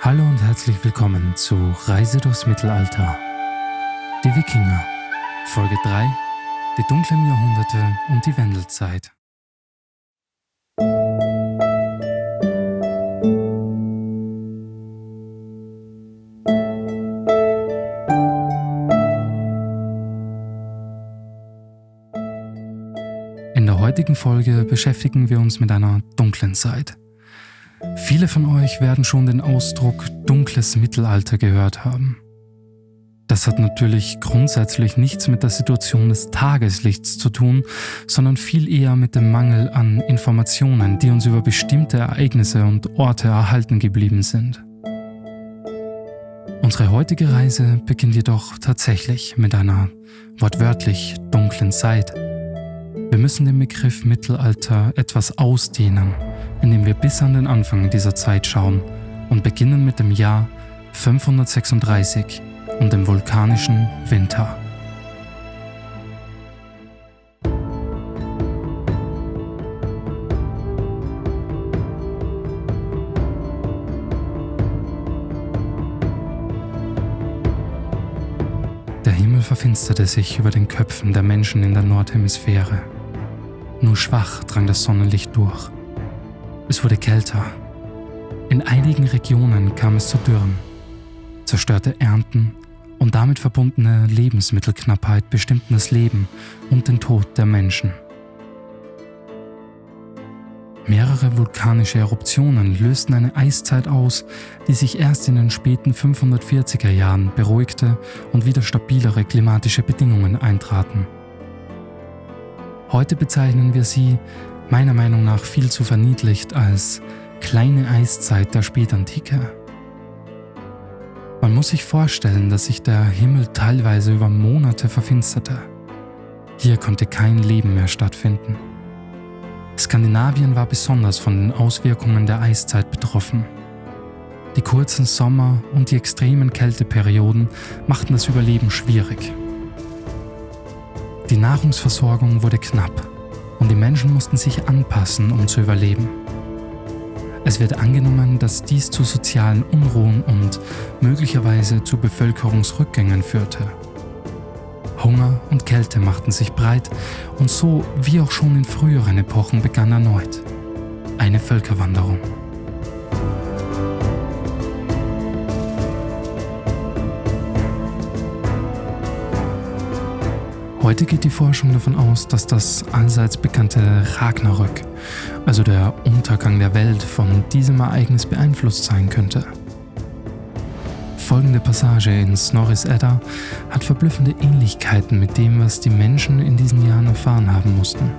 Hallo und herzlich willkommen zu Reise durchs Mittelalter. Die Wikinger, Folge 3, die dunklen Jahrhunderte und die Wendelzeit. In der heutigen Folge beschäftigen wir uns mit einer dunklen Zeit. Viele von euch werden schon den Ausdruck dunkles Mittelalter gehört haben. Das hat natürlich grundsätzlich nichts mit der Situation des Tageslichts zu tun, sondern viel eher mit dem Mangel an Informationen, die uns über bestimmte Ereignisse und Orte erhalten geblieben sind. Unsere heutige Reise beginnt jedoch tatsächlich mit einer wortwörtlich dunklen Zeit. Wir müssen den Begriff Mittelalter etwas ausdehnen indem wir bis an den Anfang dieser Zeit schauen und beginnen mit dem Jahr 536 und dem vulkanischen Winter. Der Himmel verfinsterte sich über den Köpfen der Menschen in der Nordhemisphäre. Nur schwach drang das Sonnenlicht durch es wurde kälter. In einigen Regionen kam es zu Dürren. Zerstörte Ernten und damit verbundene Lebensmittelknappheit bestimmten das Leben und den Tod der Menschen. Mehrere vulkanische Eruptionen lösten eine Eiszeit aus, die sich erst in den späten 540er Jahren beruhigte und wieder stabilere klimatische Bedingungen eintraten. Heute bezeichnen wir sie meiner Meinung nach viel zu verniedlicht als kleine Eiszeit der Spätantike. Man muss sich vorstellen, dass sich der Himmel teilweise über Monate verfinsterte. Hier konnte kein Leben mehr stattfinden. Skandinavien war besonders von den Auswirkungen der Eiszeit betroffen. Die kurzen Sommer und die extremen Kälteperioden machten das Überleben schwierig. Die Nahrungsversorgung wurde knapp und die Menschen mussten sich anpassen, um zu überleben. Es wird angenommen, dass dies zu sozialen Unruhen und möglicherweise zu Bevölkerungsrückgängen führte. Hunger und Kälte machten sich breit und so wie auch schon in früheren Epochen begann erneut eine Völkerwanderung. Heute geht die Forschung davon aus, dass das allseits bekannte Ragnarök, also der Untergang der Welt, von diesem Ereignis beeinflusst sein könnte. Folgende Passage in Snorris Edda hat verblüffende Ähnlichkeiten mit dem, was die Menschen in diesen Jahren erfahren haben mussten.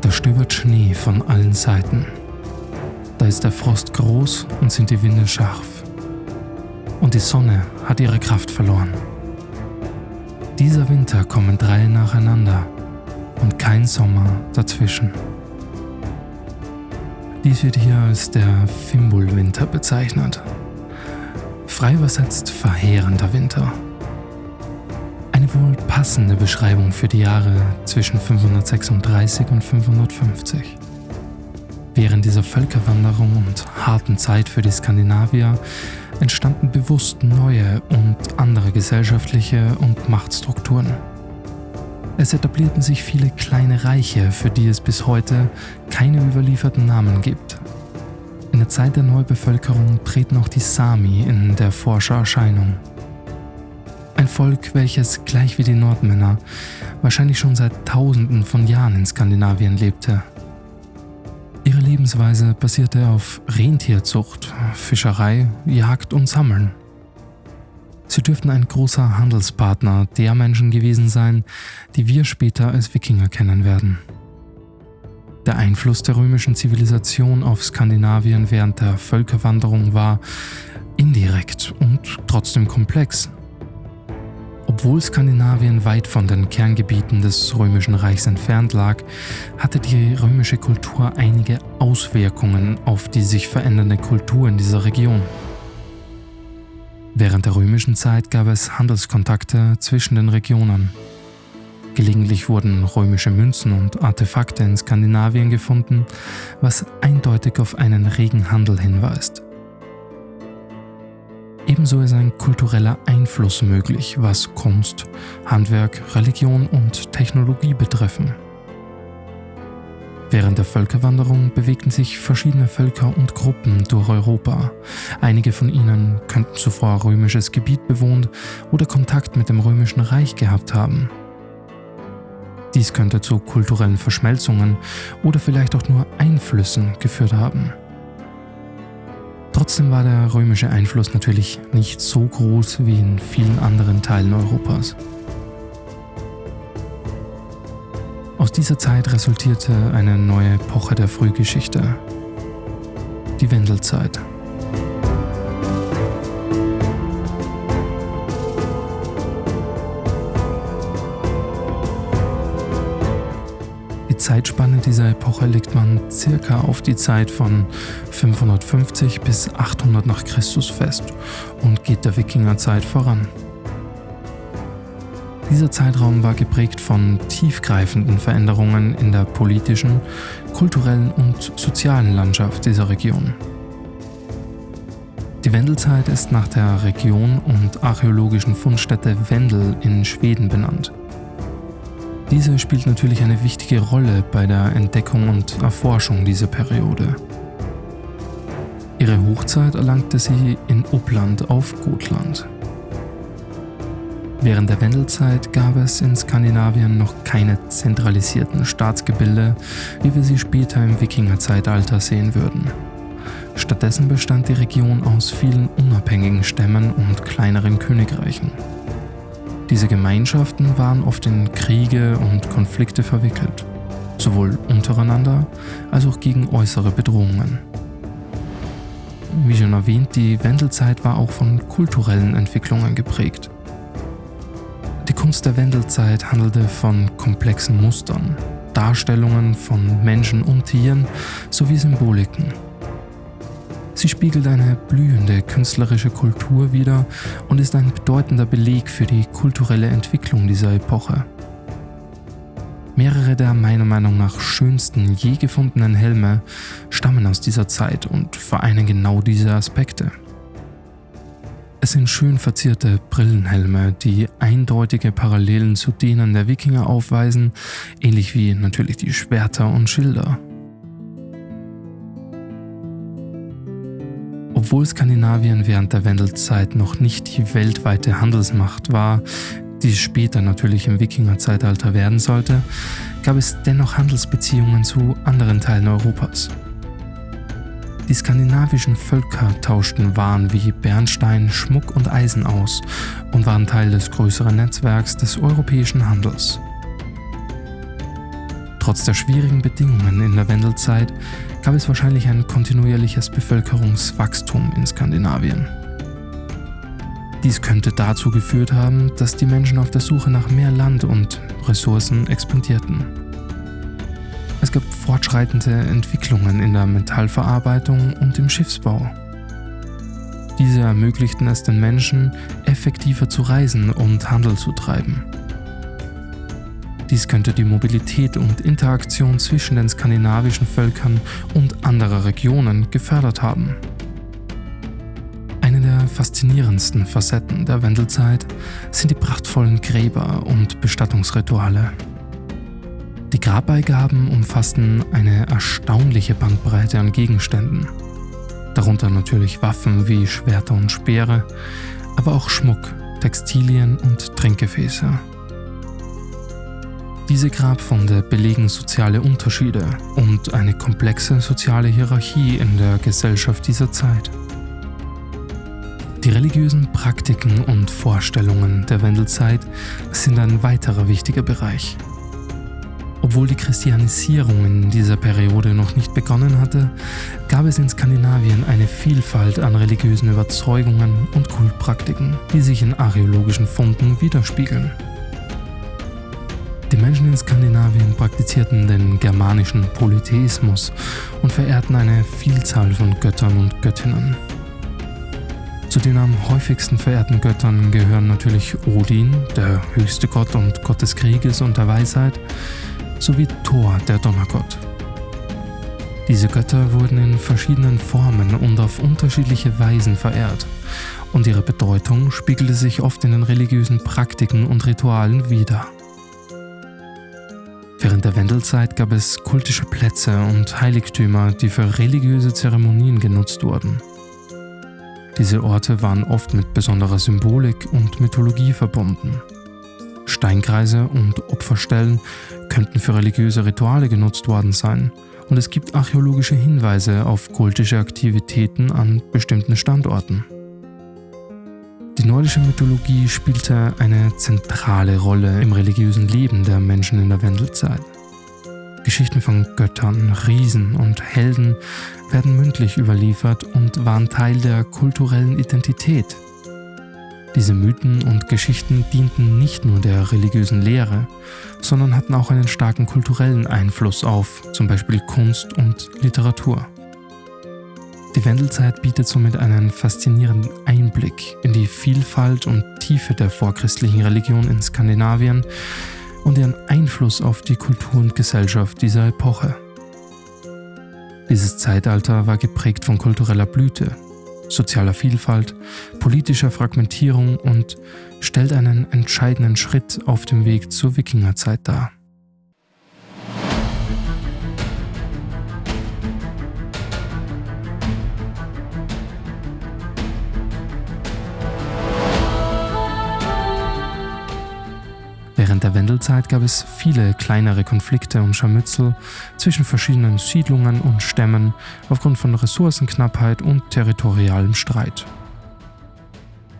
Da stöbert Schnee von allen Seiten. Da ist der Frost groß und sind die Winde scharf. Und die Sonne hat ihre Kraft verloren. Dieser Winter kommen drei nacheinander und kein Sommer dazwischen. Dies wird hier als der Fimbulwinter bezeichnet. Frei übersetzt verheerender Winter. Eine wohl passende Beschreibung für die Jahre zwischen 536 und 550. Während dieser Völkerwanderung und harten Zeit für die Skandinavier entstanden bewusst neue und andere gesellschaftliche und Machtstrukturen. Es etablierten sich viele kleine Reiche, für die es bis heute keine überlieferten Namen gibt. In der Zeit der Neubevölkerung treten auch die Sami in der Forschererscheinung. Ein Volk, welches gleich wie die Nordmänner wahrscheinlich schon seit Tausenden von Jahren in Skandinavien lebte Lebensweise basierte auf Rentierzucht, Fischerei, Jagd und Sammeln. Sie dürften ein großer Handelspartner der Menschen gewesen sein, die wir später als Wikinger kennen werden. Der Einfluss der römischen Zivilisation auf Skandinavien während der Völkerwanderung war indirekt und trotzdem komplex. Obwohl Skandinavien weit von den Kerngebieten des römischen Reichs entfernt lag, hatte die römische Kultur einige Auswirkungen auf die sich verändernde Kultur in dieser Region. Während der römischen Zeit gab es Handelskontakte zwischen den Regionen. Gelegentlich wurden römische Münzen und Artefakte in Skandinavien gefunden, was eindeutig auf einen regen Handel hinweist. Ebenso ist ein kultureller Einfluss möglich, was Kunst, Handwerk, Religion und Technologie betreffen. Während der Völkerwanderung bewegten sich verschiedene Völker und Gruppen durch Europa. Einige von ihnen könnten zuvor römisches Gebiet bewohnt oder Kontakt mit dem römischen Reich gehabt haben. Dies könnte zu kulturellen Verschmelzungen oder vielleicht auch nur Einflüssen geführt haben. Trotzdem war der römische Einfluss natürlich nicht so groß wie in vielen anderen Teilen Europas. Aus dieser Zeit resultierte eine neue Epoche der Frühgeschichte, die Wendelzeit. Die Zeitspanne dieser Epoche legt man circa auf die Zeit von 550 bis 800 nach Christus fest und geht der Wikingerzeit voran. Dieser Zeitraum war geprägt von tiefgreifenden Veränderungen in der politischen, kulturellen und sozialen Landschaft dieser Region. Die Wendelzeit ist nach der Region und archäologischen Fundstätte Wendel in Schweden benannt. Diese spielt natürlich eine wichtige Rolle bei der Entdeckung und Erforschung dieser Periode. Ihre Hochzeit erlangte sie in Uppland auf Gotland. Während der Wendelzeit gab es in Skandinavien noch keine zentralisierten Staatsgebilde, wie wir sie später im Wikingerzeitalter sehen würden. Stattdessen bestand die Region aus vielen unabhängigen Stämmen und kleineren Königreichen. Diese Gemeinschaften waren oft in Kriege und Konflikte verwickelt, sowohl untereinander als auch gegen äußere Bedrohungen. Wie schon erwähnt, die Wendelzeit war auch von kulturellen Entwicklungen geprägt. Kunst der Wendelzeit handelte von komplexen Mustern, Darstellungen von Menschen und Tieren sowie Symboliken. Sie spiegelt eine blühende künstlerische Kultur wider und ist ein bedeutender Beleg für die kulturelle Entwicklung dieser Epoche. Mehrere der meiner Meinung nach schönsten je gefundenen Helme stammen aus dieser Zeit und vereinen genau diese Aspekte. Es sind schön verzierte Brillenhelme, die eindeutige Parallelen zu denen der Wikinger aufweisen, ähnlich wie natürlich die Schwerter und Schilder. Obwohl Skandinavien während der Wendelzeit noch nicht die weltweite Handelsmacht war, die später natürlich im Wikingerzeitalter werden sollte, gab es dennoch Handelsbeziehungen zu anderen Teilen Europas. Die skandinavischen Völker tauschten Waren wie Bernstein, Schmuck und Eisen aus und waren Teil des größeren Netzwerks des europäischen Handels. Trotz der schwierigen Bedingungen in der Wendelzeit gab es wahrscheinlich ein kontinuierliches Bevölkerungswachstum in Skandinavien. Dies könnte dazu geführt haben, dass die Menschen auf der Suche nach mehr Land und Ressourcen expandierten. Es gab fortschreitende Entwicklungen in der Metallverarbeitung und im Schiffsbau. Diese ermöglichten es den Menschen, effektiver zu reisen und Handel zu treiben. Dies könnte die Mobilität und Interaktion zwischen den skandinavischen Völkern und anderer Regionen gefördert haben. Eine der faszinierendsten Facetten der Wendelzeit sind die prachtvollen Gräber und Bestattungsrituale. Die Grabbeigaben umfassten eine erstaunliche Bandbreite an Gegenständen. Darunter natürlich Waffen wie Schwerter und Speere, aber auch Schmuck, Textilien und Trinkgefäße. Diese Grabfunde belegen soziale Unterschiede und eine komplexe soziale Hierarchie in der Gesellschaft dieser Zeit. Die religiösen Praktiken und Vorstellungen der Wendelzeit sind ein weiterer wichtiger Bereich. Obwohl die Christianisierung in dieser Periode noch nicht begonnen hatte, gab es in Skandinavien eine Vielfalt an religiösen Überzeugungen und Kultpraktiken, die sich in archäologischen Funden widerspiegeln. Menschen in Skandinavien praktizierten den germanischen Polytheismus und verehrten eine Vielzahl von Göttern und Göttinnen. Zu den am häufigsten verehrten Göttern gehören natürlich Odin, der höchste Gott und Gott des Krieges und der Weisheit, sowie Thor, der Donnergott. Diese Götter wurden in verschiedenen Formen und auf unterschiedliche Weisen verehrt, und ihre Bedeutung spiegelte sich oft in den religiösen Praktiken und Ritualen wider. Der Wendelzeit gab es kultische Plätze und Heiligtümer, die für religiöse Zeremonien genutzt wurden. Diese Orte waren oft mit besonderer Symbolik und Mythologie verbunden. Steinkreise und Opferstellen könnten für religiöse Rituale genutzt worden sein, und es gibt archäologische Hinweise auf kultische Aktivitäten an bestimmten Standorten. Die nordische Mythologie spielte eine zentrale Rolle im religiösen Leben der Menschen in der Wendelzeit. Geschichten von Göttern, Riesen und Helden werden mündlich überliefert und waren Teil der kulturellen Identität. Diese Mythen und Geschichten dienten nicht nur der religiösen Lehre, sondern hatten auch einen starken kulturellen Einfluss auf zum Beispiel Kunst und Literatur. Die Wendelzeit bietet somit einen faszinierenden Einblick in die Vielfalt und Tiefe der vorchristlichen Religion in Skandinavien und ihren Einfluss auf die Kultur und Gesellschaft dieser Epoche. Dieses Zeitalter war geprägt von kultureller Blüte, sozialer Vielfalt, politischer Fragmentierung und stellt einen entscheidenden Schritt auf dem Weg zur Wikingerzeit dar. Wendelzeit gab es viele kleinere Konflikte und Scharmützel zwischen verschiedenen Siedlungen und Stämmen aufgrund von Ressourcenknappheit und territorialem Streit.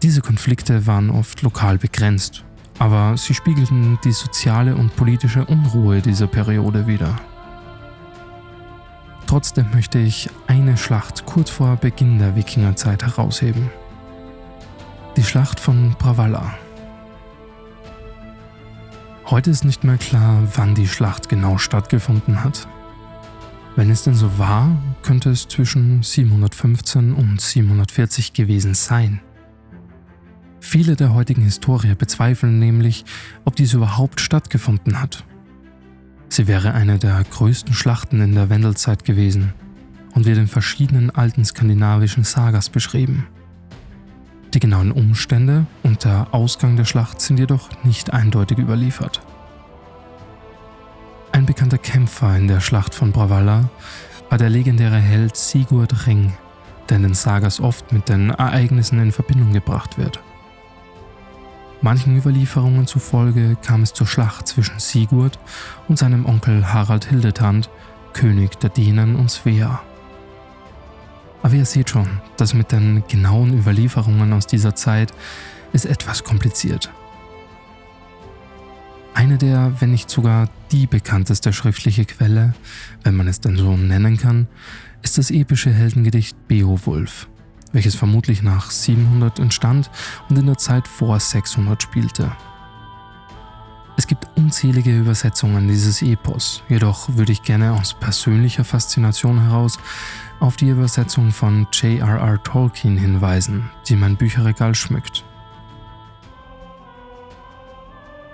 Diese Konflikte waren oft lokal begrenzt, aber sie spiegelten die soziale und politische Unruhe dieser Periode wider. Trotzdem möchte ich eine Schlacht kurz vor Beginn der Wikingerzeit herausheben. Die Schlacht von Bravalla Heute ist nicht mehr klar, wann die Schlacht genau stattgefunden hat. Wenn es denn so war, könnte es zwischen 715 und 740 gewesen sein. Viele der heutigen Historiker bezweifeln nämlich, ob dies überhaupt stattgefunden hat. Sie wäre eine der größten Schlachten in der Wendelzeit gewesen und wird in verschiedenen alten skandinavischen Sagas beschrieben. Die genauen Umstände und der Ausgang der Schlacht sind jedoch nicht eindeutig überliefert. Ein bekannter Kämpfer in der Schlacht von Bravalla war der legendäre Held Sigurd Ring, der in den Sagas oft mit den Ereignissen in Verbindung gebracht wird. Manchen Überlieferungen zufolge kam es zur Schlacht zwischen Sigurd und seinem Onkel Harald Hildetand, König der Dänen und Svea. Aber ihr seht schon, das mit den genauen Überlieferungen aus dieser Zeit ist etwas kompliziert. Eine der, wenn nicht sogar die bekannteste schriftliche Quelle, wenn man es denn so nennen kann, ist das epische Heldengedicht Beowulf, welches vermutlich nach 700 entstand und in der Zeit vor 600 spielte. Es gibt unzählige Übersetzungen dieses Epos, jedoch würde ich gerne aus persönlicher Faszination heraus auf die Übersetzung von J.R.R. Tolkien hinweisen, die mein Bücherregal schmückt.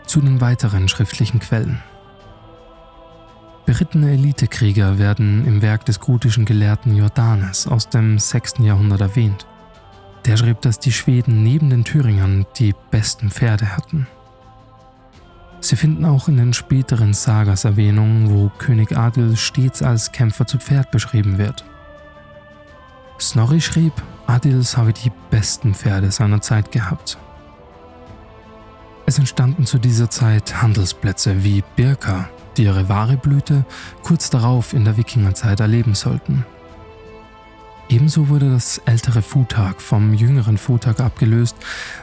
Zu den weiteren schriftlichen Quellen. Berittene Elitekrieger werden im Werk des gutischen Gelehrten Jordanes aus dem 6. Jahrhundert erwähnt. Der schrieb, dass die Schweden neben den Thüringern die besten Pferde hatten. Sie finden auch in den späteren Sagas Erwähnungen, wo König Adil stets als Kämpfer zu Pferd beschrieben wird. Snorri schrieb, Adils habe die besten Pferde seiner Zeit gehabt. Es entstanden zu dieser Zeit Handelsplätze wie Birka, die ihre wahre Blüte kurz darauf in der Wikingerzeit erleben sollten. Ebenso wurde das ältere Futag vom jüngeren Futag abgelöst,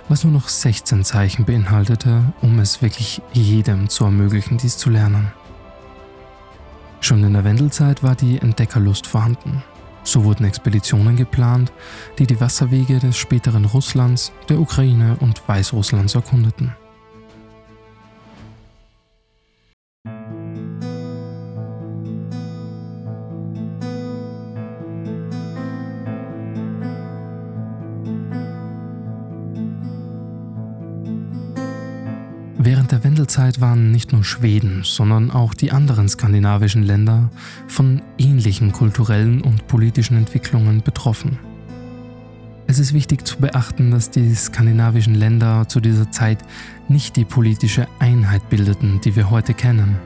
was nur noch 16 Zeichen beinhaltete, um es wirklich jedem zu ermöglichen, dies zu lernen. Schon in der Wendelzeit war die Entdeckerlust vorhanden. So wurden Expeditionen geplant, die die Wasserwege des späteren Russlands, der Ukraine und Weißrusslands erkundeten. Wendelzeit waren nicht nur Schweden, sondern auch die anderen skandinavischen Länder von ähnlichen kulturellen und politischen Entwicklungen betroffen. Es ist wichtig zu beachten, dass die skandinavischen Länder zu dieser Zeit nicht die politische Einheit bildeten, die wir heute kennen.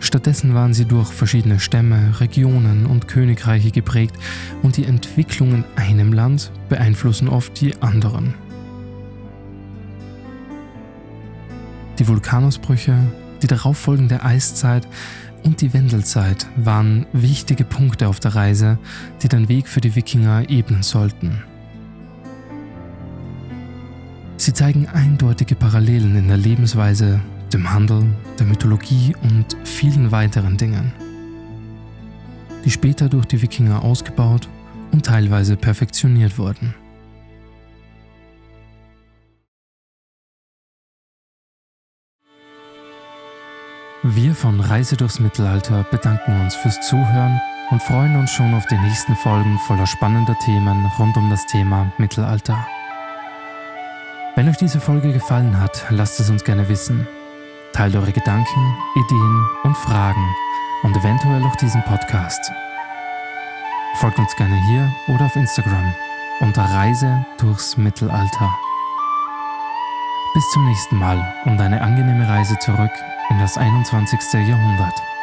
Stattdessen waren sie durch verschiedene Stämme, Regionen und Königreiche geprägt und die Entwicklungen einem Land beeinflussen oft die anderen. Die Vulkanausbrüche, die darauffolgende Eiszeit und die Wendelzeit waren wichtige Punkte auf der Reise, die den Weg für die Wikinger ebnen sollten. Sie zeigen eindeutige Parallelen in der Lebensweise, dem Handel, der Mythologie und vielen weiteren Dingen, die später durch die Wikinger ausgebaut und teilweise perfektioniert wurden. Wir von Reise durchs Mittelalter bedanken uns fürs Zuhören und freuen uns schon auf die nächsten Folgen voller spannender Themen rund um das Thema Mittelalter. Wenn euch diese Folge gefallen hat, lasst es uns gerne wissen. Teilt eure Gedanken, Ideen und Fragen und eventuell auch diesen Podcast. Folgt uns gerne hier oder auf Instagram unter Reise durchs Mittelalter. Bis zum nächsten Mal und eine angenehme Reise zurück in das 21. Jahrhundert.